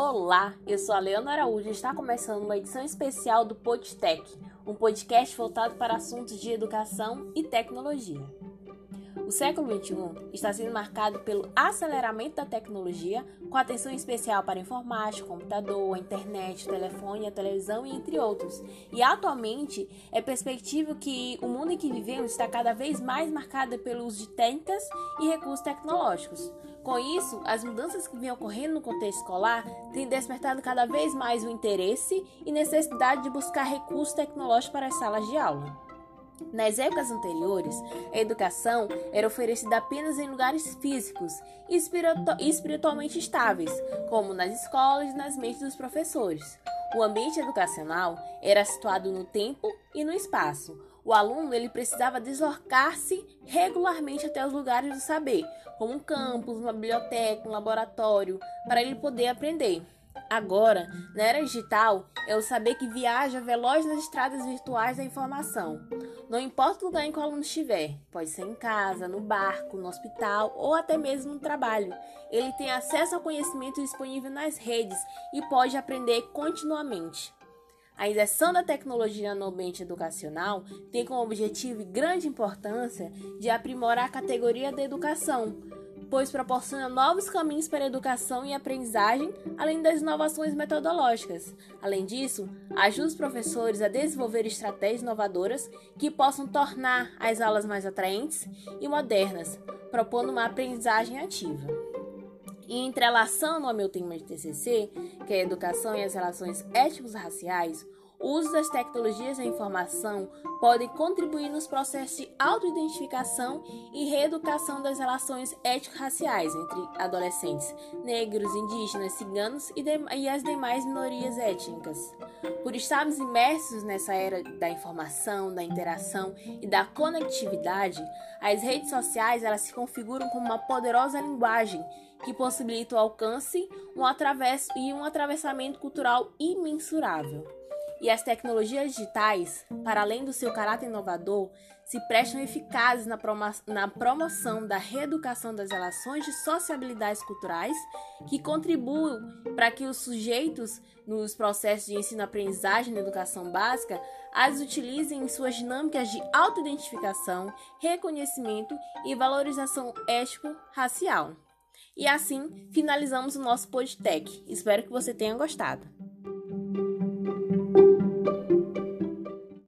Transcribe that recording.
Olá, eu sou a Leona Araújo e está começando uma edição especial do PodTech, um podcast voltado para assuntos de educação e tecnologia. O século XXI está sendo marcado pelo aceleramento da tecnologia, com atenção especial para informática, computador, internet, telefone, a televisão e entre outros. E atualmente é perspectível que o mundo em que vivemos está cada vez mais marcado pelo uso de técnicas e recursos tecnológicos. Com isso, as mudanças que vêm ocorrendo no contexto escolar têm despertado cada vez mais o interesse e necessidade de buscar recursos tecnológicos para as salas de aula. Nas épocas anteriores, a educação era oferecida apenas em lugares físicos e espiritualmente estáveis, como nas escolas e nas mentes dos professores. O ambiente educacional era situado no tempo e no espaço. O aluno ele precisava deslocar-se regularmente até os lugares do saber, como um campus, uma biblioteca, um laboratório, para ele poder aprender. Agora, na era digital, é o saber que viaja veloz nas estradas virtuais da informação. Não importa o lugar em que o aluno estiver, pode ser em casa, no barco, no hospital ou até mesmo no trabalho. Ele tem acesso ao conhecimento disponível nas redes e pode aprender continuamente. A inserção da tecnologia no ambiente educacional tem como objetivo e grande importância de aprimorar a categoria da educação, pois proporciona novos caminhos para a educação e aprendizagem, além das inovações metodológicas. Além disso, ajuda os professores a desenvolver estratégias inovadoras que possam tornar as aulas mais atraentes e modernas, propondo uma aprendizagem ativa. E entrelaçando ao meu tema de TCC, que é educação e as relações éticos raciais, o uso das tecnologias da informação podem contribuir nos processos de autoidentificação e reeducação das relações étnico-raciais entre adolescentes negros, indígenas, ciganos e, e as demais minorias étnicas. Por estarmos imersos nessa era da informação, da interação e da conectividade, as redes sociais elas se configuram como uma poderosa linguagem que possibilita o alcance um atravesso e um atravessamento cultural imensurável. E as tecnologias digitais, para além do seu caráter inovador, se prestam eficazes na, na promoção da reeducação das relações de sociabilidades culturais, que contribuem para que os sujeitos, nos processos de ensino-aprendizagem na educação básica, as utilizem em suas dinâmicas de autoidentificação, reconhecimento e valorização ético-racial. E assim finalizamos o nosso podcast. Espero que você tenha gostado.